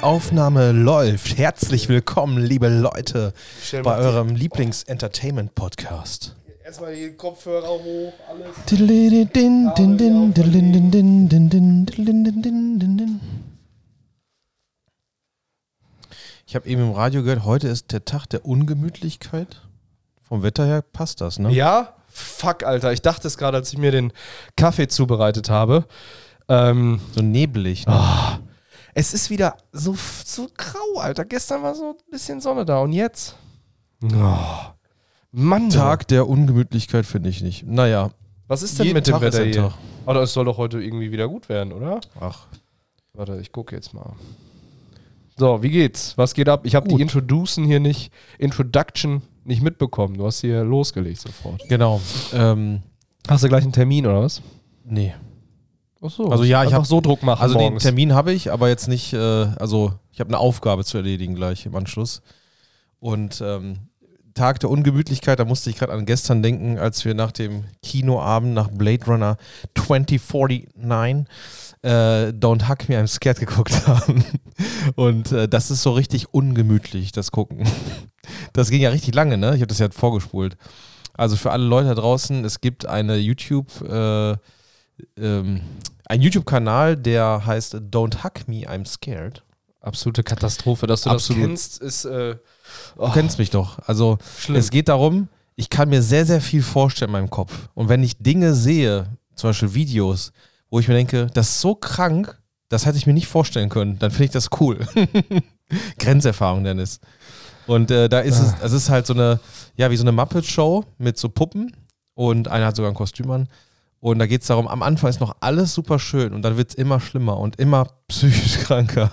Die Aufnahme läuft. Herzlich willkommen, liebe Leute, bei eurem Lieblings-Entertainment-Podcast. Erstmal die Kopfhörer hoch, alles. Ich habe eben im Radio gehört, heute ist der Tag der Ungemütlichkeit. Vom Wetter her passt das, ne? Ja? Fuck, Alter. Ich dachte es gerade, als ich mir den Kaffee zubereitet habe. Ähm, So nebelig. Ne? Es ist wieder so, so grau, Alter. Gestern war so ein bisschen Sonne da und jetzt? Oh, Mann. Tag der Ungemütlichkeit finde ich nicht. Naja, Was ist denn mit dem Tag Wetter hier? Tag. Oder es soll doch heute irgendwie wieder gut werden, oder? ach, Warte, ich gucke jetzt mal. So, wie geht's? Was geht ab? Ich habe die. Introducen hier nicht, Introduction nicht mitbekommen. Du hast hier losgelegt sofort. genau. Ähm, Hast du gleich einen Termin oder was? nee. Ach so. Also ja, ich Einfach hab- so Druck machen Also den morgens. Termin habe ich, aber jetzt nicht, äh, also ich habe eine Aufgabe zu erledigen gleich im Anschluss. Und ähm, Tag der Ungemütlichkeit, da musste ich gerade an gestern denken, als wir nach dem Kinoabend nach Blade Runner 2049 äh, Don't Hug Me, I'm Scared geguckt haben. Und äh, das ist so richtig ungemütlich, das Gucken. Das ging ja richtig lange, ne? Ich habe das ja vorgespult. Also für alle Leute da draußen, es gibt eine YouTube, äh, ähm, ein YouTube-Kanal, der heißt Don't Hug Me, I'm Scared. Absolute Katastrophe, dass du Absolut. das kennst, ist äh, Du kennst mich doch. Also schlimm. es geht darum, ich kann mir sehr, sehr viel vorstellen in meinem Kopf. Und wenn ich Dinge sehe, zum Beispiel Videos, wo ich mir denke, das ist so krank, das hätte ich mir nicht vorstellen können, dann finde ich das cool. Grenzerfahrung, Dennis. Und äh, da ist es, es ist halt so eine, ja, wie so eine Muppet-Show mit so Puppen und einer hat sogar ein Kostüm an. Und da geht es darum, am Anfang ist noch alles super schön und dann wird es immer schlimmer und immer psychisch kranker.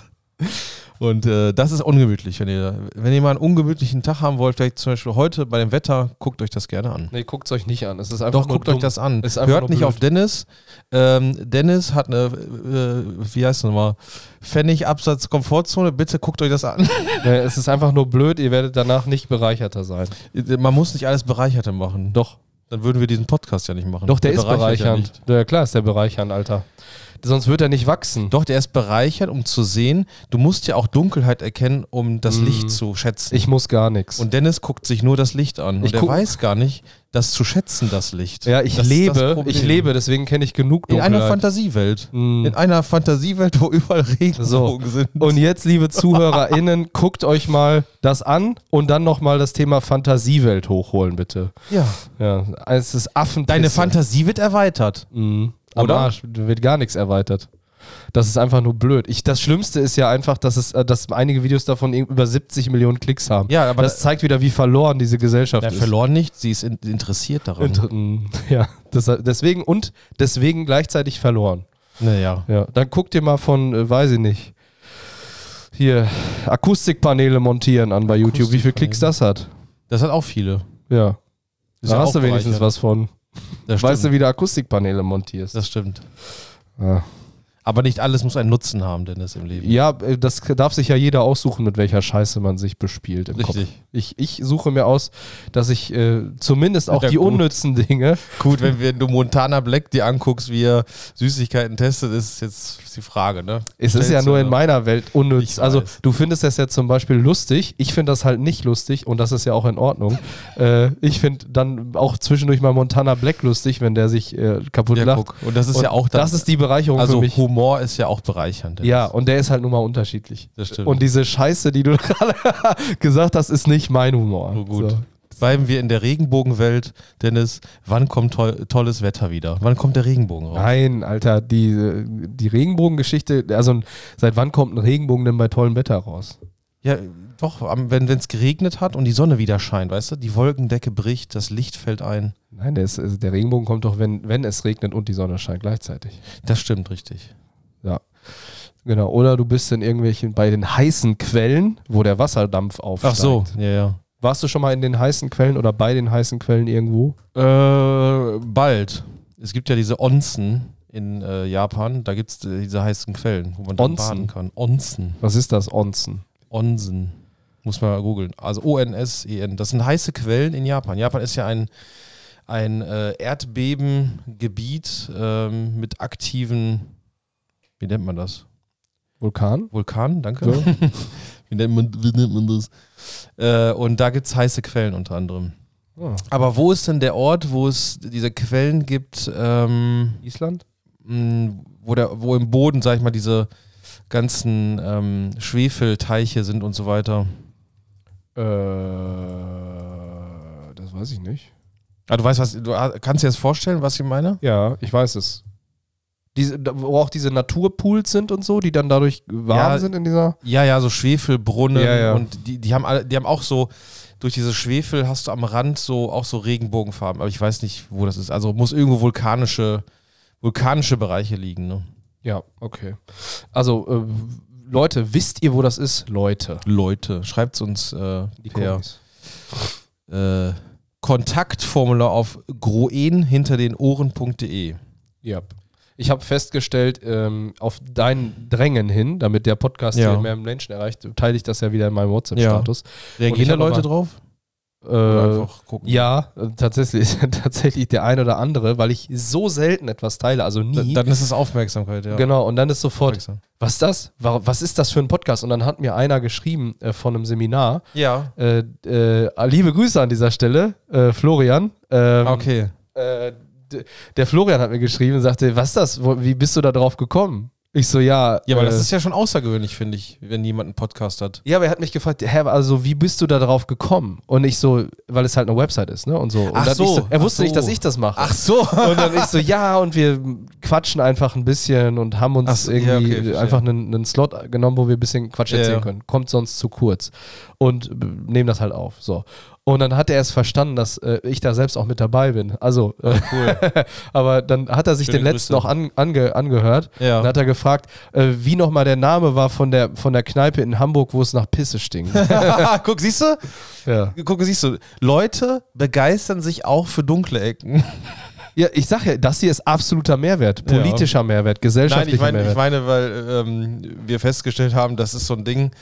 Und äh, das ist ungemütlich, wenn ihr, wenn ihr mal einen ungemütlichen Tag haben wollt, vielleicht zum Beispiel heute bei dem Wetter, guckt euch das gerne an. nee, guckt es euch nicht an. Es ist einfach Doch, guckt dumm. euch das an. Hört nicht blöd. auf Dennis. Ähm, Dennis hat eine, äh, wie heißt es nochmal, Pfennig-Absatz Komfortzone. Bitte guckt euch das an. Nee, es ist einfach nur blöd, ihr werdet danach nicht bereicherter sein. Man muss nicht alles Bereicherter machen. Doch. Dann würden wir diesen Podcast ja nicht machen. Doch, der, ist bereichert ja bereichernd. Ja, klar ist der bereichernd, Alter. Sonst wird er nicht wachsen. Doch, der ist bereichert, um zu sehen. Du musst ja auch Dunkelheit erkennen, um das Mm. Licht zu schätzen. Ich muss gar nichts. und Dennis guckt sich nur das Licht an. Und Ich er guck- weiß gar nicht, das zu schätzen, das Licht. Ja, ich Das lebe, ich lebe, deswegen kenne ich genug In Dunkelheit. einer Fantasiewelt. Mm. In einer Fantasiewelt, wo überall Regenbogen sind. Und jetzt, liebe ZuhörerInnen, guckt euch mal das an und dann nochmal das Thema Fantasiewelt hochholen, bitte. ja. Ja, es ist Affen. Deine Fantasie wird erweitert. Mhm. Am Oder? Arsch, wird gar nichts erweitert. Das ist einfach nur blöd. Ich, das Schlimmste ist ja einfach, dass, es, äh, dass einige Videos davon über 70 Millionen Klicks haben. Ja, aber das zeigt wieder, wie verloren diese Gesellschaft Ja, ist. verloren nicht, sie ist in, interessiert daran. Inter mm, ja, das, deswegen und deswegen gleichzeitig verloren. naja. Ja, dann guck dir mal von, äh, weiß ich nicht, hier Akustikpaneele montieren an bei YouTube, wie viel Klicks das hat. Das hat auch viele. Ja, Ist da ja hast du wenigstens was von. Das Weißt du, stimmt. wie du Akustikpaneele montierst. Das stimmt. Ja. Aber nicht alles muss einen Nutzen haben, Dennis, im Leben. Ja, äh, das darf sich ja jeder aussuchen, mit welcher Scheiße man sich bespielt im Richtig. Kopf. Ich, ich suche mir aus, dass ich äh, zumindest auch Ja, die gut. unnützen Dinge. Gut, wenn, wenn du Montana Black dir anguckst, wie er Süßigkeiten testet, ist jetzt die Frage, ne? Es ist ja nur in meiner Welt unnütz. Also du findest das ja zum Beispiel lustig. Ich finde das halt nicht lustig und das ist ja auch in Ordnung. äh, ich finde dann auch zwischendurch mal Montana Black lustig, wenn der sich äh, kaputt Ja, lacht. guck. Und das ist Und ja auch dann, das ist die Bereicherung also für mich. Humor ist ja auch bereichernd. Ja, und der ist halt nun mal unterschiedlich. Das stimmt. Und diese Scheiße, die du gerade gesagt hast, ist nicht mein Humor. Oh, gut. So. Bleiben wir in der Regenbogenwelt, Dennis. Wann kommt toll, tolles Wetter wieder? Wann kommt der Regenbogen raus? Nein, Alter, die, die Regenbogengeschichte, also seit wann kommt ein Regenbogen denn bei tollem Wetter raus? Ja, doch, wenn es geregnet hat und die Sonne wieder scheint, weißt du? Die Wolkendecke bricht, das Licht fällt ein. Nein, der, ist, der Regenbogen kommt doch, wenn, wenn es regnet und die Sonne scheint gleichzeitig. Das stimmt richtig. Genau. Oder du bist in irgendwelchen, bei den heißen Quellen, wo der Wasserdampf aufsteigt. Ach so, ja, ja. Warst du schon mal in den heißen Quellen oder bei den heißen Quellen irgendwo? Äh, bald. Es gibt ja diese Onsen in äh, Japan. Da gibt es äh, diese heißen Quellen, wo man dann Onsen? baden kann. Onsen. Was ist das, Onsen? Onsen. Muss man mal googeln. Also O-N-S-E-N. Das sind heiße Quellen in Japan. Japan ist ja ein, ein äh, Erdbebengebiet ähm, mit aktiven, wie nennt man das? Vulkan? Vulkan, danke. So. wie, nennt man, wie nennt man das? Äh, und da gibt es heiße Quellen unter anderem. Ah. Aber wo ist denn der Ort, wo es diese Quellen gibt, ähm, Island? mh, wo, der, wo im Boden, sag ich mal, diese ganzen ähm, Schwefelteiche sind und so weiter? Äh, das weiß ich nicht. Ah, du weißt was, du ah, kannst dir das vorstellen, was ich meine? Ja, ich weiß es. Diese, wo auch diese Naturpools sind und so, die dann dadurch warm Ja. sind in dieser. Ja, ja, so Schwefelbrunnen Ja, ja. und die, die haben alle, die haben auch so, durch diese Schwefel hast du am Rand so auch so Regenbogenfarben, aber ich weiß nicht, wo das ist. Also muss irgendwo vulkanische, vulkanische Bereiche liegen, ne? Ja, okay. Also, äh, Leute, wisst ihr, wo das ist? Leute. Leute, schreibt uns äh, Die per äh, Kontaktformular auf groen hinter den Ohren.de. Ja. Ich habe festgestellt, ähm, auf dein Drängen hin, damit der Podcast Ja. mehr Menschen erreicht, teile ich das ja wieder in meinem WhatsApp-Status. Ich Reagieren da Leute drauf? Äh, einfach gucken? ja, äh, tatsächlich, tatsächlich der eine oder andere, weil ich so selten etwas teile, also Da- nie. Dann ist es Aufmerksamkeit, ja. Genau, und dann ist sofort, was ist das? Wa- Was ist das für ein Podcast? Und dann hat mir einer geschrieben äh, von einem Seminar, Ja. äh, äh, liebe Grüße an dieser Stelle, äh, Florian. Ähm, Okay. Der Florian hat mir geschrieben und sagte, was ist das? Wie bist du da drauf gekommen? Ich so, ja. Ja, aber äh, das ist ja schon außergewöhnlich, finde ich, wenn jemand einen Podcast hat. ja, aber er hat mich gefragt, hä, also wie bist du da drauf gekommen? Und ich so, weil es halt eine Website ist, ne? Und so. Und Ach dann so, so er ach wusste nicht, so. dass ich das mache. so. Und dann ich so, ja, und wir quatschen einfach ein bisschen und haben uns Ach so, ja, irgendwie okay, verstehe. einfach einen, einen Slot genommen, wo wir ein bisschen Quatsch Ja, erzählen ja. können. Kommt sonst zu kurz. Und äh, nehmen das halt auf. So. Und dann hat er es verstanden, dass äh, ich da selbst auch mit dabei bin. Also, äh, Cool. aber dann hat er sich Schöne den letzten noch an, ange, angehört. Ja. Und hat er gefragt, äh, wie nochmal der Name war von der, von der Kneipe in Hamburg, wo es nach Pisse stinkt. Guck, siehst du? ja. Guck, siehst du, Leute begeistern sich auch für dunkle Ecken. ja, ich sag ja, das hier ist absoluter Mehrwert. Ja. Politischer Mehrwert, Nein, gesellschaftlicher ich meine, Mehrwert. ich meine, weil ähm, wir festgestellt haben, das ist so ein Ding,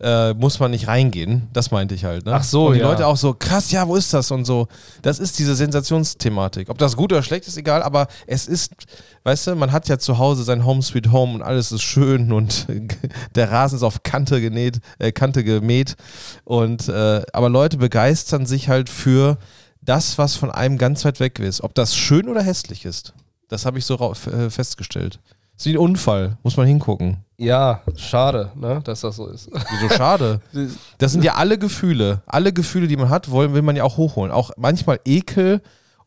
äh, muss man nicht reingehen. Das meinte ich halt. Ne? Ach so, Und die ja. Leute auch so, krass, ja, wo ist das und so. Das ist diese Sensationsthematik. Ob das gut oder schlecht ist, egal, aber es ist, weißt du, man hat ja zu Hause sein Home Sweet Home und alles ist schön und der Rasen ist auf Kante genäht, äh, Kante gemäht. Und äh, aber Leute begeistern sich halt für das, was von einem ganz weit weg ist. Ob das schön oder hässlich ist. Das habe ich so äh, festgestellt. Das ist wie ein Unfall, muss man hingucken. Ja, schade, ne, dass das so ist. Wieso schade? Das sind ja alle Gefühle. Alle Gefühle, die man hat, wollen, will man ja auch hochholen. Auch manchmal Ekel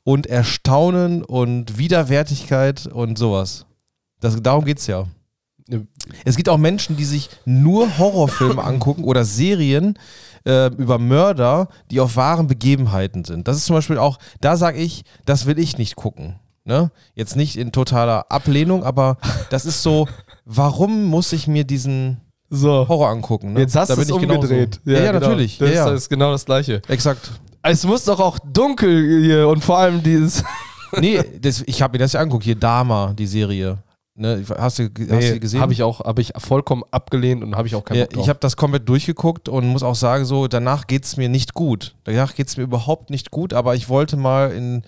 und Erstaunen und Widerwärtigkeit und sowas. Das, darum geht es ja. Es gibt auch Menschen, die sich nur Horrorfilme angucken oder Serien äh, über Mörder, die auf wahren Begebenheiten sind. Das ist zum Beispiel auch, da sage ich, das will ich nicht gucken. Ne? Jetzt nicht in totaler Ablehnung, aber das ist so, warum muss ich mir diesen So. Horror angucken? Ne? Jetzt hast du es ich genauso. umgedreht. Ja, ja, genau. natürlich. Das, ja, ja. ist genau das Gleiche. Exakt. Es muss doch auch dunkel hier und vor allem dieses. Nee, das, ich habe mir das ja angeguckt. Hier Dama, die Serie. Ne, hast, du, hast du gesehen? Habe ich auch, habe ich vollkommen abgelehnt und habe ich auch keinen Ja, Bock drauf. ich habe das komplett durchgeguckt und muss auch sagen, so danach geht es mir nicht gut. Danach geht es mir überhaupt nicht gut, aber ich wollte mal in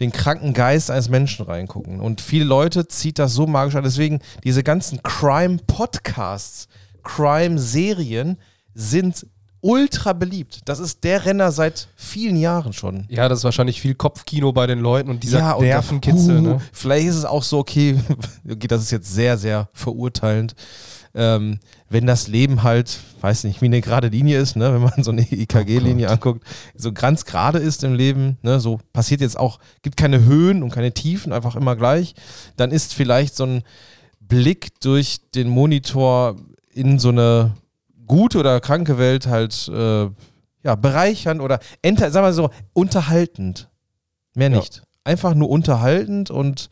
den kranken Geist eines Menschen reingucken. Und viele Leute zieht das so magisch an. Deswegen, diese ganzen Crime-Podcasts, Crime-Serien sind ultra beliebt. Das ist der Renner seit vielen Jahren schon. ja, das ist wahrscheinlich viel Kopfkino bei den Leuten und dieser und Nervenkitzel. uh, ne? Vielleicht ist es auch so, okay, okay, das ist jetzt sehr, sehr verurteilend. Ähm, wenn das Leben halt, weiß nicht, wie eine gerade Linie ist, ne, wenn man so eine EKG-Linie anguckt, so ganz gerade ist im Leben, ne, so passiert jetzt auch, gibt keine Höhen und keine Tiefen, einfach immer gleich, dann ist vielleicht so ein Blick durch den Monitor in so eine gute oder kranke Welt halt äh, ja, bereichernd oder enter, sagen wir so, unterhaltend. Mehr Ja. nicht. Einfach nur unterhaltend und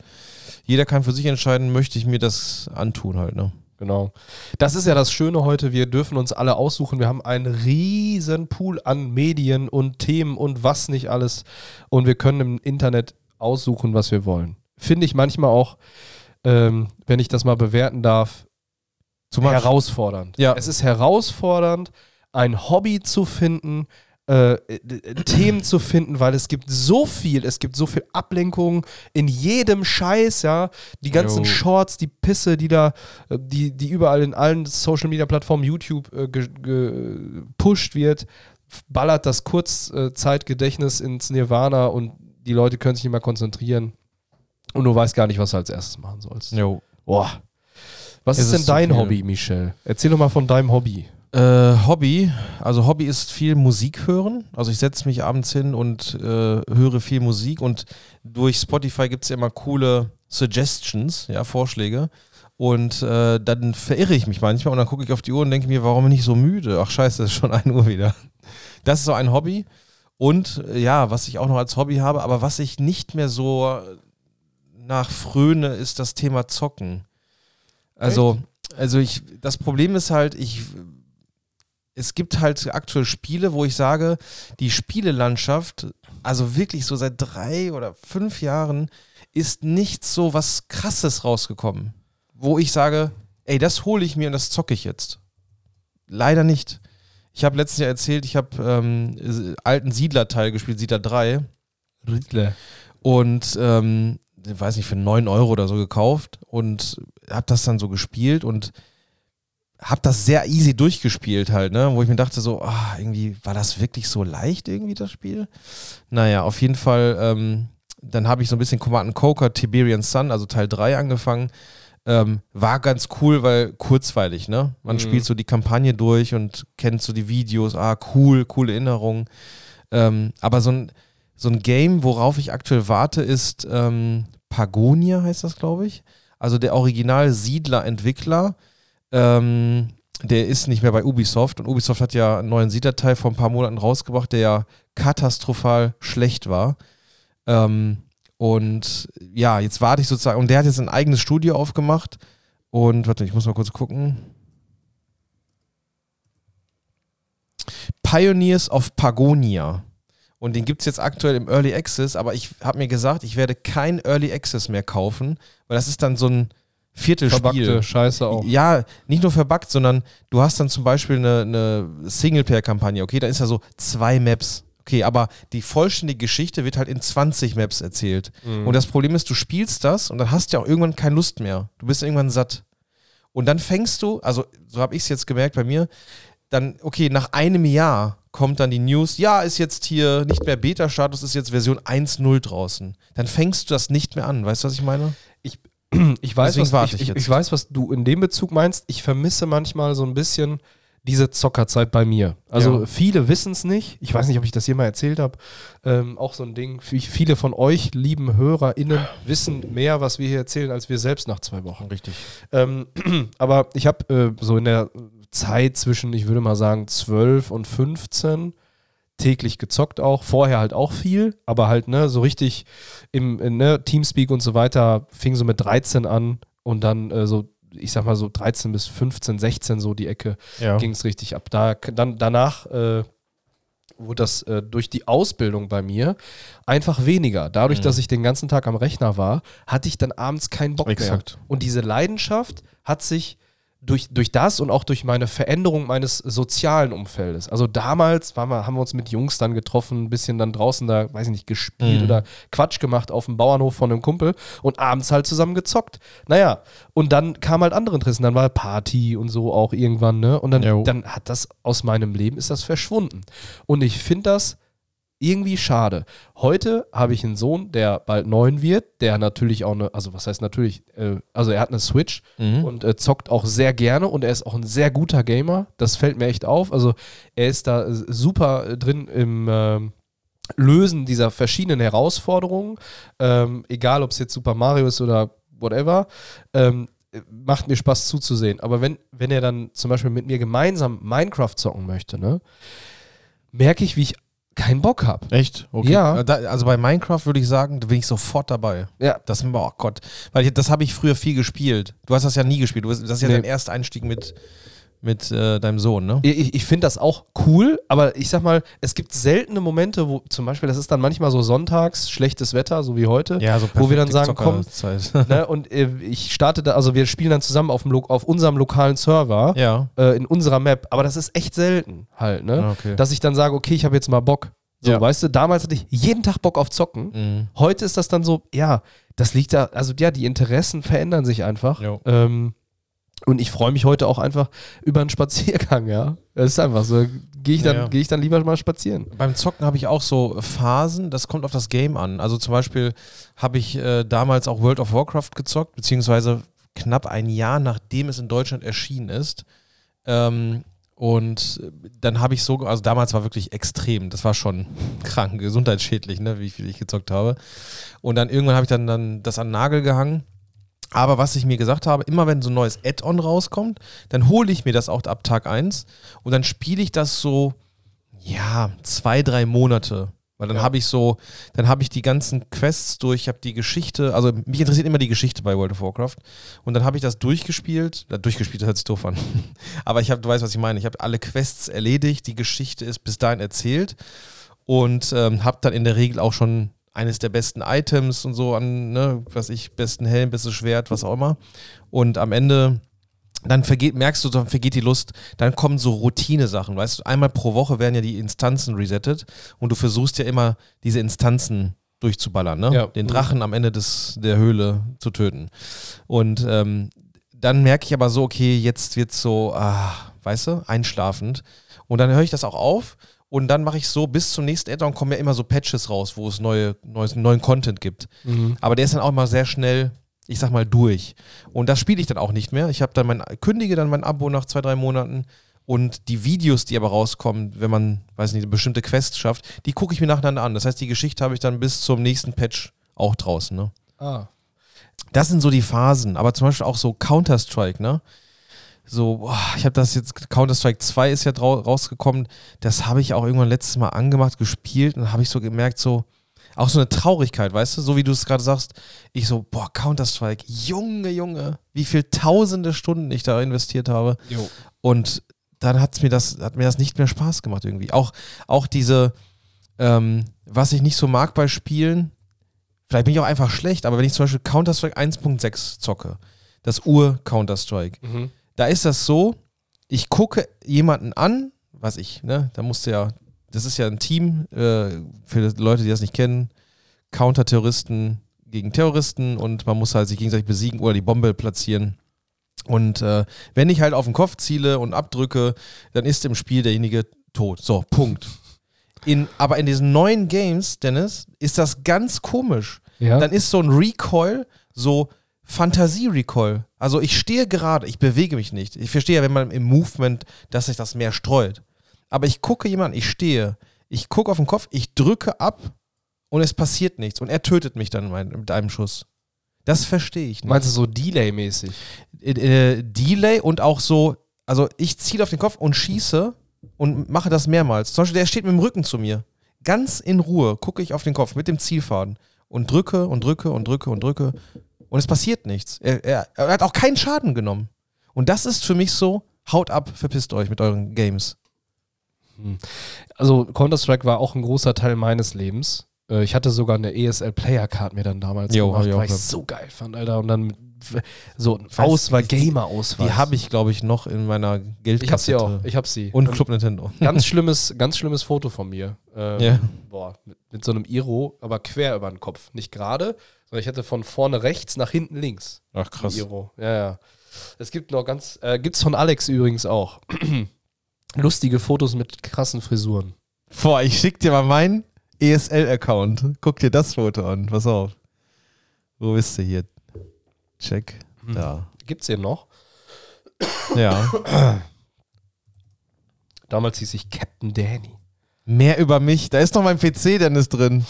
jeder kann für sich entscheiden, möchte ich mir das antun halt, ne? Genau. Das ist ja das Schöne heute. Wir dürfen uns alle aussuchen. Wir haben einen riesen Pool an Medien und Themen und was nicht alles. Und wir können im Internet aussuchen, was wir wollen. Finde ich manchmal auch, ähm, wenn ich das mal bewerten darf, herausfordernd. Ja. Es ist herausfordernd, ein Hobby zu finden, äh, äh, Themen zu finden, weil es gibt so viel, es gibt so viel Ablenkung in jedem Scheiß, ja. Die ganzen Jo. Shorts, die Pisse, die da, äh, die, die überall in allen Social Media Plattformen, YouTube äh, ge- gepusht wird, ballert das Kurzzeitgedächtnis ins Nirvana und die Leute können sich nicht mehr konzentrieren. Und du weißt gar nicht, was du als erstes machen sollst. Jo. Boah. Was ist denn ist zu dein. Hobby, Michel? Erzähl doch mal von deinem Hobby. Äh, Hobby, also Hobby ist viel Musik hören. Also ich setze mich abends hin und äh, höre viel Musik und durch Spotify gibt es ja immer coole Suggestions, ja, Vorschläge. Und äh, dann verirre ich mich manchmal und dann gucke ich auf die Uhr und denke mir, warum bin ich so müde? Ach scheiße, es ist schon 1 Uhr wieder. Das ist so ein Hobby. Und äh, ja, was ich auch noch als Hobby habe, aber was ich nicht mehr so nach fröne, ist das Thema Zocken. Also, also ich, das Problem ist halt, ich es gibt halt aktuell Spiele, wo ich sage, die Spielelandschaft, also wirklich so seit drei oder fünf Jahren, ist nicht so was Krasses rausgekommen. Wo ich sage, ey, das hole ich mir und das zocke ich jetzt. Leider nicht. Ich habe letztens ja erzählt, ich habe ähm, äh, alten Siedler-Teil gespielt, Siedler 3. Riddler. Und ähm, weiß nicht, für 9 Euro oder so gekauft und habe das dann so gespielt und habe das sehr easy durchgespielt halt, ne? Wo ich mir dachte so, ah, irgendwie war das wirklich so leicht irgendwie das Spiel? Naja, auf jeden Fall, ähm, dann habe ich so ein bisschen Command Conquer Tiberian Sun, also Teil 3 angefangen. Ähm, war ganz cool, weil kurzweilig, ne? Man Mhm. spielt so die Kampagne durch und kennt so die Videos, ah, cool, coole Erinnerungen. Ähm, aber so ein, so ein Game, worauf ich aktuell warte, ist ähm, Pagonia, heißt das, glaube ich. Also der Original-Siedler-Entwickler, ähm, der ist nicht mehr bei Ubisoft und Ubisoft hat ja einen neuen Siedler-Teil vor ein paar Monaten rausgebracht, der ja katastrophal schlecht war. Ähm, und ja, jetzt warte ich sozusagen, und der hat jetzt ein eigenes Studio aufgemacht. Und warte, ich muss mal kurz gucken. Pioneers of Pagonia. Und den gibt es jetzt aktuell im Early Access, aber ich habe mir gesagt, ich werde kein Early Access mehr kaufen, weil das ist dann so ein Viertelspiel. Verbackte Scheiße auch. Ja, nicht nur verbuggt, sondern du hast dann zum Beispiel eine, eine Singleplayer-Kampagne, okay, da ist ja so zwei Maps. Okay, aber die vollständige Geschichte wird halt in 20 Maps erzählt. Mhm. Und das Problem ist, du spielst das und dann hast du ja auch irgendwann keine Lust mehr. Du bist irgendwann satt. Und dann fängst du, also so habe ich es jetzt gemerkt bei mir, dann, okay, nach einem Jahr kommt dann die News, ja, ist jetzt hier nicht mehr Beta-Status, ist jetzt Version 1.0 draußen. Dann fängst du das nicht mehr an. Weißt du, was ich meine? Ich weiß, Deswegen was, ich, ich ich, jetzt. ich weiß, was du in dem Bezug meinst. Ich vermisse manchmal so ein bisschen diese Zockerzeit bei mir. Also Ja. viele wissen es nicht. Ich weiß nicht, ob ich das hier mal erzählt habe. Ähm, auch so ein Ding. Viele von euch, lieben HörerInnen, wissen mehr, was wir hier erzählen, als wir selbst nach zwei Wochen. Richtig. Ähm, aber ich habe äh, so in der Zeit zwischen, ich würde mal sagen, 12 und 15 täglich gezockt auch. Vorher halt auch viel, aber halt, ne, so richtig im in, ne, Teamspeak und so weiter fing so mit 13 an und dann äh, so, ich sag mal so 13 bis 15, 16 so die Ecke Ja. ging es richtig ab. Da, dann, danach äh, wurde das äh, durch die Ausbildung bei mir einfach weniger. Dadurch, Mhm. dass ich den ganzen Tag am Rechner war, hatte ich dann abends keinen Bock Exakt. mehr. Und diese Leidenschaft hat sich durch, durch das und auch durch meine Veränderung meines sozialen Umfeldes. Also damals waren wir, haben wir uns mit Jungs dann getroffen, ein bisschen dann draußen da, weiß ich nicht, gespielt Mhm. oder Quatsch gemacht auf dem Bauernhof von einem Kumpel und abends halt zusammen gezockt. Naja, und dann kam halt andere Interessen. Dann war Party und so auch irgendwann, ne? Und dann, Jo. dann hat das aus meinem Leben ist das verschwunden. Und ich finde das irgendwie schade. Heute habe ich einen Sohn, der bald neun wird, der natürlich auch eine, also was heißt natürlich, äh, also er hat eine Switch Mhm. und äh, zockt auch sehr gerne und er ist auch ein sehr guter Gamer. Das fällt mir echt auf. Also er ist da äh, super äh, drin im ähm, Lösen dieser verschiedenen Herausforderungen, ähm, egal ob es jetzt Super Mario ist oder whatever. Ähm, äh, macht mir Spaß zuzusehen. Aber wenn, wenn er dann zum Beispiel mit mir gemeinsam Minecraft zocken möchte, ne, merke ich, wie ich keinen Bock habe. Echt? Okay. Ja. Äh, Da, also bei Minecraft würde ich sagen, da bin ich sofort dabei. Ja, Das, oh Gott. Weil ich, das habe ich früher viel gespielt. Du hast das ja nie gespielt. Du hast, das ist ja Nee. dein erster Einstieg mit, mit äh, deinem Sohn, ne? Ich, ich finde das auch cool, aber ich sag mal, es gibt seltene Momente, wo zum Beispiel, das ist dann manchmal so sonntags, schlechtes Wetter, so wie heute, Ja, so wo wir dann sagen, komm, ne, und äh, ich starte da, also wir spielen dann zusammen auf, dem, auf unserem lokalen Server, ja. äh, in unserer Map, aber das ist echt selten halt, ne? Ah, okay. Dass ich dann sage, okay, ich habe jetzt mal Bock. So, Ja. weißt du, damals hatte ich jeden Tag Bock auf Zocken. Mhm. Heute ist das dann so, ja, das liegt da, also ja, die Interessen verändern sich einfach. Ähm, und ich freue mich heute auch einfach über einen Spaziergang, ja. Das ist einfach so. Gehe ich, dann Ja, gehe ich dann lieber mal spazieren. Beim Zocken habe ich auch so Phasen, das kommt auf das Game an. Also zum Beispiel habe ich äh, damals auch World of Warcraft gezockt, beziehungsweise knapp ein Jahr nachdem es in Deutschland erschienen ist. Ähm, und dann habe ich so, also damals war wirklich extrem, das war schon krank, gesundheitsschädlich, ne, wie viel ich gezockt habe. Und dann irgendwann habe ich dann, dann das an den Nagel gehangen. Aber was ich mir gesagt habe, immer wenn so ein neues Add-on rauskommt, dann hole ich mir das auch ab Tag 1 und dann spiele ich das so, ja, zwei, drei Monate. Weil dann Ja. habe ich so, dann habe ich die ganzen Quests durch, ich habe die Geschichte, also mich interessiert immer die Geschichte bei World of Warcraft. Und dann habe ich das durchgespielt, äh, durchgespielt, das hört sich doof an. Aber ich habe, du weißt, was ich meine. Ich habe alle Quests erledigt, die Geschichte ist bis dahin erzählt und ähm, habe dann in der Regel auch schon eines der besten Items und so an, ne, was ich, besten Helm, bestes Schwert, was auch immer. Und am Ende dann vergeht, merkst du, dann vergeht die Lust, dann kommen so Routine-Sachen, weißt du, einmal pro Woche werden ja die Instanzen resettet und du versuchst ja immer diese Instanzen durchzuballern, ne? Ja. Den Drachen am Ende des, der Höhle zu töten. Und ähm, dann merke ich aber so, okay, jetzt wird's so, ah, weißt du, einschlafend. Und dann höre ich das auch auf und dann mache ich so, bis zum nächsten Add-on kommen ja immer so Patches raus, wo es neue, neues, neuen Content gibt. Aber der ist dann auch mal sehr schnell, ich sag mal, durch. Und das spiele ich dann auch nicht mehr. Ich habe dann mein, kündige dann mein Abo nach zwei, drei Monaten. Und die Videos, die aber rauskommen, wenn man, weiß nicht, eine bestimmte Quest schafft, die gucke ich mir nacheinander an. Das heißt, die Geschichte habe ich dann bis zum nächsten Patch auch draußen. Ne? Ah. Das sind so die Phasen. Aber zum Beispiel auch so Counter-Strike, ne? So, boah, ich habe das jetzt, Counter-Strike 2 ist ja rausgekommen. Das habe ich auch irgendwann letztes Mal angemacht, gespielt und habe ich so gemerkt, so, auch so eine Traurigkeit, weißt du, so wie du es gerade sagst. Ich so, boah, Counter-Strike, Junge, Junge, wie viel tausende Stunden ich da investiert habe. Jo. Und dann hat's mir das, hat mir das nicht mehr Spaß gemacht irgendwie. Auch, auch diese, ähm, was ich nicht so mag bei Spielen, vielleicht bin ich auch einfach schlecht, aber wenn ich zum Beispiel Counter-Strike 1.6 zocke, das Ur-Counter-Strike, Mhm. Da ist das so, ich gucke jemanden an, was ich, ne, da musste ja, das ist ja ein Team, äh, für Leute, die das nicht kennen, Counter-Terroristen gegen Terroristen und man muss halt sich gegenseitig besiegen oder die Bombe platzieren. Und äh, wenn ich halt auf den Kopf ziele und abdrücke, dann ist im Spiel derjenige tot. So, Punkt. In, aber in diesen neuen Games, Dennis, ist das ganz komisch. Ja. Dann ist so ein Recoil so Fantasie-Recoil. Also ich stehe gerade, ich bewege mich nicht. Ich verstehe ja, wenn man im Movement, dass sich das mehr streut. Aber ich gucke jemanden, ich stehe, ich gucke auf den Kopf, ich drücke ab und es passiert nichts. Und er tötet mich dann mit einem Schuss. Das verstehe ich nicht. Meinst du so Delay-mäßig? äh, äh, Delay und auch so, also ich ziele auf den Kopf und schieße und mache das mehrmals. Zum Beispiel, der steht mit dem Rücken zu mir. Ganz in Ruhe gucke ich auf den Kopf mit dem Zielfaden und drücke und drücke und drücke und drücke und es passiert nichts. Er, er, er hat auch keinen Schaden genommen. Und das ist für mich so, haut ab, verpisst euch mit euren Games. Also Counter-Strike war auch ein großer Teil meines Lebens. Äh, Ich hatte sogar eine ESL Player Card mir dann damals Jo, gemacht, weil ich so geil fand, Alter. Und dann so Auswahl, Gamer-Auswahl. Die habe ich, glaube ich, noch in meiner Geldkassette. Ich hab sie auch. Ich hab sie. Und Club Nintendo. ganz schlimmes, ganz schlimmes Foto von mir. Ähm, Ja. Boah, mit, mit so einem Iro, aber quer über den Kopf. Nicht gerade, sondern ich hatte von vorne rechts nach hinten links. Ach Iro. Ja, ja. Es gibt noch ganz, äh, gibt's von Alex übrigens auch. Lustige Fotos mit krassen Frisuren. Boah, ich schick dir mal meinen ESL-Account. Guck dir das Foto an. Pass auf. Wo bist du hier? Check. Da. Gibt's den noch? Ja. Damals hieß ich Captain Danny. Mehr über mich. Da ist noch mein PC, Dennis, drin.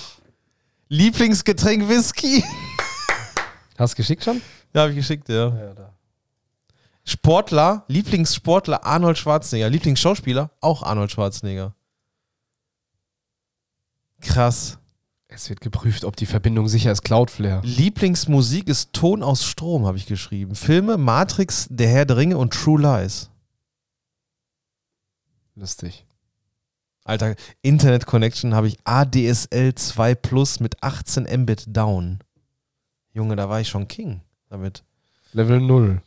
Lieblingsgetränk Whisky. Hast du geschickt schon? Ja, habe ich geschickt, ja. Ja. Sportler, Lieblingssportler Arnold Schwarzenegger. Lieblingsschauspieler auch Arnold Schwarzenegger. Krass. Es wird geprüft, ob die Verbindung sicher ist. Cloudflare. Lieblingsmusik ist Ton aus Strom, habe ich geschrieben. Filme, Matrix, Der Herr der Ringe und True Lies. Lustig. Alter, Internet Connection habe ich ADSL 2 Plus mit 18 Mbit down. Junge, da war ich schon King damit. Level 0.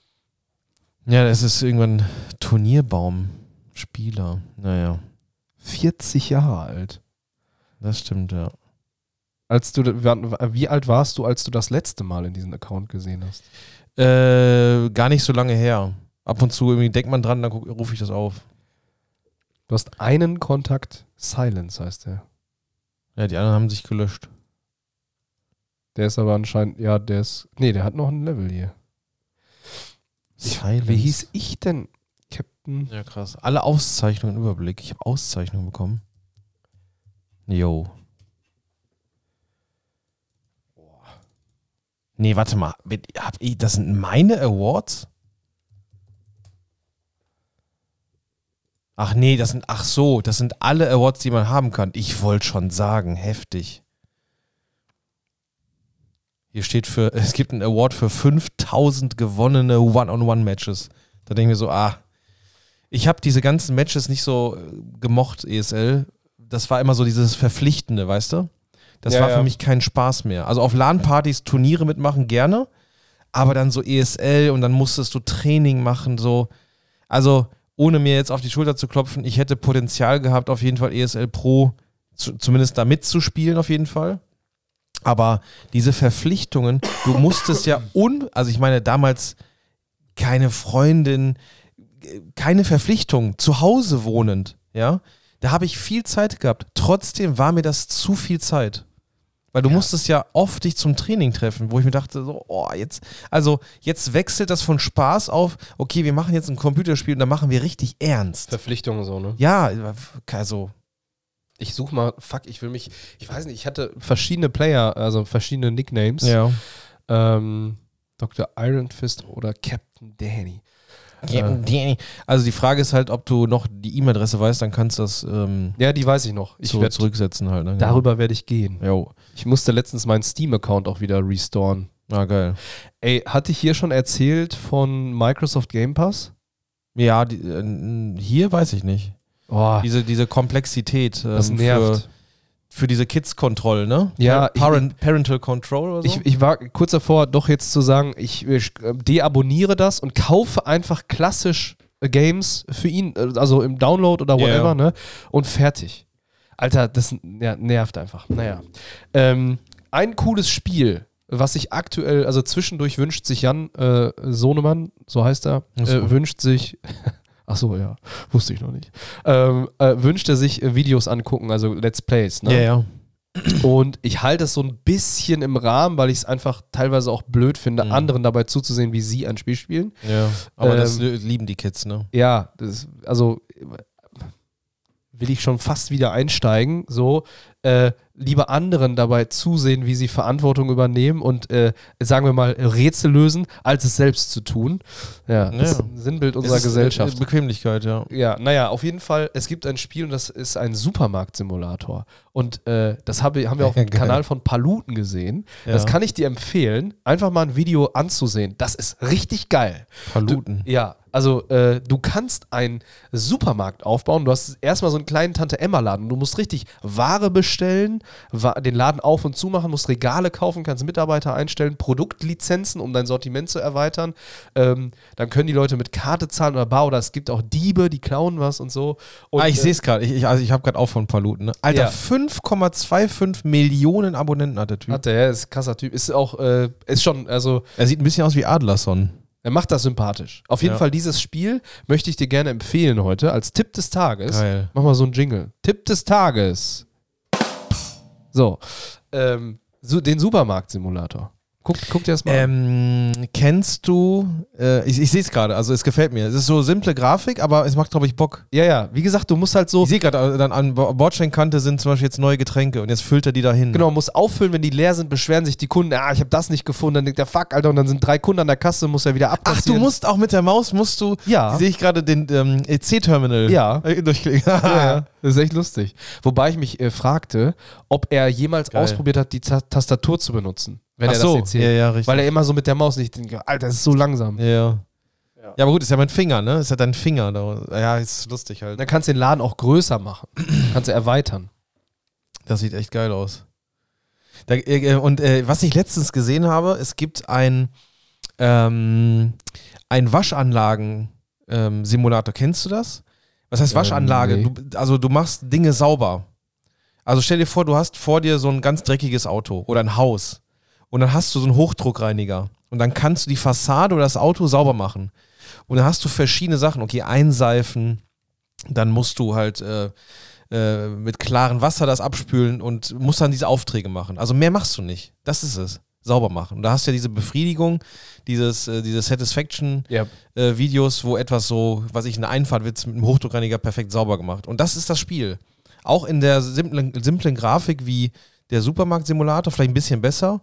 Ja, das ist irgendwann Turnierbaum. Spieler. Naja, 40 Jahre alt. das stimmt, ja. Als du, wie alt warst du, als du das letzte Mal in diesen Account gesehen hast? Äh, gar nicht so lange her. Ab und zu irgendwie denkt man dran, dann rufe ich das auf. Du hast einen Kontakt, Silence heißt der. Ja, die anderen haben sich gelöscht. Der ist aber anscheinend, ja, der ist, nee, der hat noch ein Level hier. Silence. Wie hieß ich denn? Captain? Ja, krass. Alle Auszeichnungen im Überblick. Ich habe Auszeichnungen bekommen. Jo. Nee, warte mal. Hab ich, das sind meine Awards? Ach nee, das sind, ach so, das sind alle Awards, die man haben kann. Ich wollte schon sagen, heftig. Hier steht für, es gibt einen Award für 5000 gewonnene One-on-One-Matches. Da denke ich mir so, ah, ich habe diese ganzen Matches nicht so äh, gemocht, ESL. Das war immer so dieses Verpflichtende, weißt du? Das Ja, war für ja. mich kein Spaß mehr. Also auf LAN-Partys Turniere mitmachen gerne, aber dann so ESL und dann musstest du Training machen, so. Also, ohne mir jetzt auf die Schulter zu klopfen, ich hätte Potenzial gehabt, auf jeden Fall ESL Pro zu, zumindest da mitzuspielen, auf jeden Fall. Aber diese Verpflichtungen, du musstest ja un, also ich meine, damals keine Freundin, keine Verpflichtung, zu Hause wohnend, ja. Da habe ich viel Zeit gehabt. Trotzdem war mir das zu viel Zeit. Weil du Ja. musstest ja oft dich zum Training treffen, wo ich mir dachte, so, oh, jetzt, also jetzt wechselt das von Spaß auf, okay, wir machen jetzt ein Computerspiel und dann machen wir richtig ernst. Verpflichtung so, ne? Ja, also, Ich suche mal, fuck, ich will mich, ich weiß nicht, ich hatte verschiedene Player, also verschiedene Nicknames. ja. Ähm, Dr. Iron Fist oder Captain Danny. Äh. Also die Frage ist halt, ob du noch die E-Mail-Adresse weißt, dann kannst du das ähm, Ja, die weiß ich noch. Ich so werd, zurücksetzen halt. Ne? darüber werde ich gehen. Jo. Ich musste letztens meinen Steam-Account auch wieder restoren. Ah, geil. Ey, hatte ich hier schon erzählt von Microsoft Game Pass? Ja, die, äh, hier weiß ich nicht. Oh, Diese, diese Komplexität ähm, das nervt. Für, für diese Kids-Control, ne? Ja, ich- Parent, Parental Control oder so? Ich, ich war kurz davor, doch jetzt zu sagen, ich, ich äh, deabonniere das und kaufe einfach klassisch äh, Games für ihn, äh, also im Download oder whatever, ja. ne? Und fertig. Alter, das ja, nervt einfach. Naja. Ähm, ein cooles Spiel, was sich aktuell, also zwischendurch wünscht sich Jan äh, Sohnemann, so heißt er, äh, wünscht sich. Ach so, ja, wusste ich noch nicht. Ähm, äh, wünscht er sich äh, Videos angucken, also Let's Plays. Ne? ja, ja. Und ich halte es so ein bisschen im Rahmen, weil ich es einfach teilweise auch blöd finde, Mhm. anderen dabei zuzusehen, wie sie ein Spiel spielen. ja. Aber Ähm, das lieben die Kids, ne? Ja, das, also will ich schon fast wieder einsteigen, so äh, lieber anderen dabei zusehen, wie sie Verantwortung übernehmen und äh, sagen wir mal Rätsel lösen, als es selbst zu tun. Ja, das ist ein Sinnbild unserer Es äh, Gesellschaft. Bequemlichkeit, ja. Ja, naja, auf jeden Fall, es gibt ein Spiel und das ist ein Supermarktsimulator. Und äh, das habe, haben wir auf dem. Kanal von Paluten gesehen. Ja. Das kann ich dir empfehlen, einfach mal ein Video anzusehen. Das ist richtig geil. Paluten. Ja, also äh, du kannst einen Supermarkt aufbauen. Du hast erstmal so einen kleinen Tante-Emma-Laden. Du musst richtig Ware bestellen, wa den Laden auf und zu machen, musst Regale kaufen, kannst Mitarbeiter einstellen, Produktlizenzen, um dein Sortiment zu erweitern. Ähm, dann können die Leute mit Karte zahlen oder bar oder es gibt auch Diebe, die klauen was und so. Und, ah, ich äh, sehe es gerade. Ich, ich, also ich habe gerade auch von Paluten. Ne? Alter, Ja. 5,25 Millionen Abonnenten hat der Typ. Hat der, ja, ist ein krasser Typ. Ist auch, äh, ist schon, also er sieht ein bisschen aus wie Adlerson. er macht das sympathisch. Auf jeden Ja. Fall dieses Spiel möchte ich dir gerne empfehlen heute als Tipp des Tages. Geil. Mach mal so einen Jingle. Tipp des Tages. So, ähm, so den Supermarkt-Simulator. Guck, guck dir das mal an. Ähm, kennst du, äh, ich, ich sehe es gerade, also es gefällt mir. Es ist so simple Grafik, aber es macht, glaube ich, Bock. Ja, ja, wie gesagt, du musst halt so, Ich sehe gerade, äh, dann an Bo- Bordsteinkante sind zum Beispiel jetzt neue Getränke und jetzt füllt er die da hin. genau, musst auffüllen, wenn die leer sind, beschweren sich die Kunden, ah, ich habe das nicht gefunden, dann denkt der Fuck, Alter, und dann sind drei Kunden an der Kasse, muss er wieder Ach, abkassieren. du musst auch mit der Maus, musst du, Ja. sehe ich gerade den ähm, EC-Terminal Ja. äh, durchklicken. Ja, ja, das ist echt lustig. Wobei ich mich äh, fragte, ob er jemals Geil. ausprobiert hat, die Ta Tastatur zu benutzen, wenn Ach er so, das erzählt. ja, ja, richtig. Weil er immer so mit der Maus nicht denkt, Alter, das ist so langsam. ja. Ja, aber gut, ist ja mein Finger, ne? Ist ja dein Finger. Da. Ja, ist lustig halt. Dann kannst du den Laden auch größer machen. kannst du erweitern. Das sieht echt geil aus. Da, äh, und äh, was ich letztens gesehen habe, es gibt ein, ähm, ein Waschanlagen-Simulator. Kennst du das? Was heißt Ähm, Waschanlage? nee. Du, also du machst Dinge sauber. Also stell dir vor, du hast vor dir so ein ganz dreckiges Auto oder ein Haus. Und dann hast du so einen Hochdruckreiniger. Und dann kannst du die Fassade oder das Auto sauber machen. Und dann hast du verschiedene Sachen. Okay, einseifen. Dann musst du halt äh, äh, mit klarem Wasser das abspülen und musst dann diese Aufträge machen. Also mehr machst du nicht. Das ist es. Sauber machen. Und da hast du ja diese Befriedigung, dieses, äh, diese Satisfaction, Ja. äh, Videos, wo etwas so, was ich, eine Einfahrt wird mit einem Hochdruckreiniger perfekt sauber gemacht. Und das ist das Spiel. Auch in der simplen, simplen Grafik wie der Supermarkt-Simulator, vielleicht ein bisschen besser.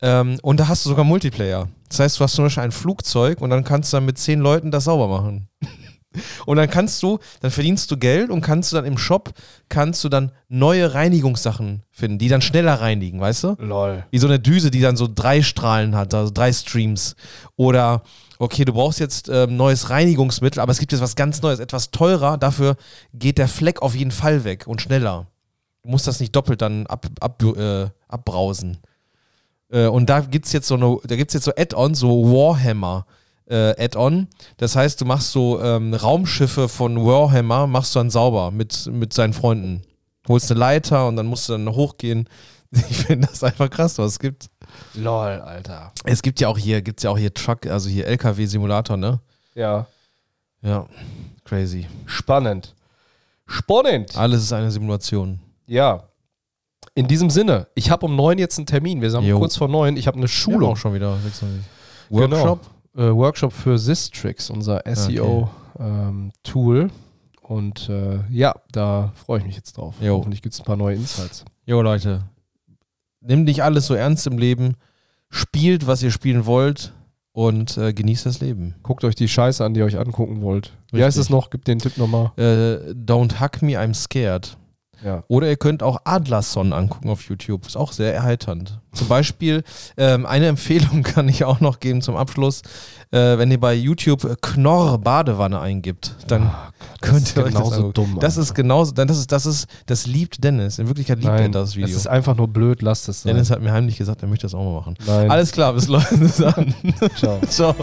Ähm, und da hast du sogar Multiplayer. Das heißt, du hast zum Beispiel ein Flugzeug und dann kannst du dann mit zehn Leuten das sauber machen. und dann kannst du, dann verdienst du Geld und kannst du dann im Shop, kannst du dann neue Reinigungssachen finden, die dann schneller reinigen, weißt du? Lol. Wie so eine Düse, die dann so drei Strahlen hat, also drei Streams. Oder, okay, du brauchst jetzt ähm, neues Reinigungsmittel, aber es gibt jetzt was ganz Neues, etwas teurer, dafür geht der Fleck auf jeden Fall weg und schneller. Du musst das nicht doppelt dann ab, ab, äh, abbrausen. Äh, und da gibt es jetzt so eine, da gibt's jetzt so Add-ons, so Warhammer. Äh, Add-on. Das heißt, du machst so ähm, Raumschiffe von Warhammer, machst du dann sauber mit, mit seinen Freunden. Holst eine Leiter und dann musst du dann hochgehen. Ich finde das einfach krass, was es gibt. Lol, Alter. Es gibt ja auch hier, gibt's ja auch hier Truck, also hier LKW-Simulator, ne? Ja. Ja, crazy. Spannend. Spannend. Alles ist eine Simulation. Ja. In diesem Sinne, ich habe um neun jetzt einen Termin. Wir sind Jo. kurz vor neun. Ich habe eine Schulung Schulung. schon wieder. 26. Genau. Workshop. Äh, Workshop für Sistrix, unser SEO-Tool. Und äh, ja, da freue ich mich jetzt drauf. Jo. Hoffentlich gibt es ein paar neue Insights. Jo, Leute. Nimm nicht alles so ernst im Leben. Spielt, was ihr spielen wollt und äh, genießt das Leben. Guckt euch die Scheiße an, die ihr euch angucken wollt. Wie Richtig. heißt es noch? Gib den Tipp nochmal. Äh, don't hug me, I'm scared. Ja. Oder ihr könnt auch Adlerson angucken auf YouTube. Ist auch sehr erheiternd. Zum Beispiel, ähm, eine Empfehlung kann ich auch noch geben zum Abschluss. Äh, wenn ihr bei YouTube Knorr Badewanne eingibt, dann könnt ihr euch das genauso angucken. dumm. Das ist genauso, das ist, das ist, das liebt Dennis. In Wirklichkeit liebt er Nein, das Video. Es ist einfach nur blöd, lasst es sein. Dennis hat mir heimlich gesagt, er möchte das auch mal machen. Nein. Alles klar, bis dann. Ciao. Ciao.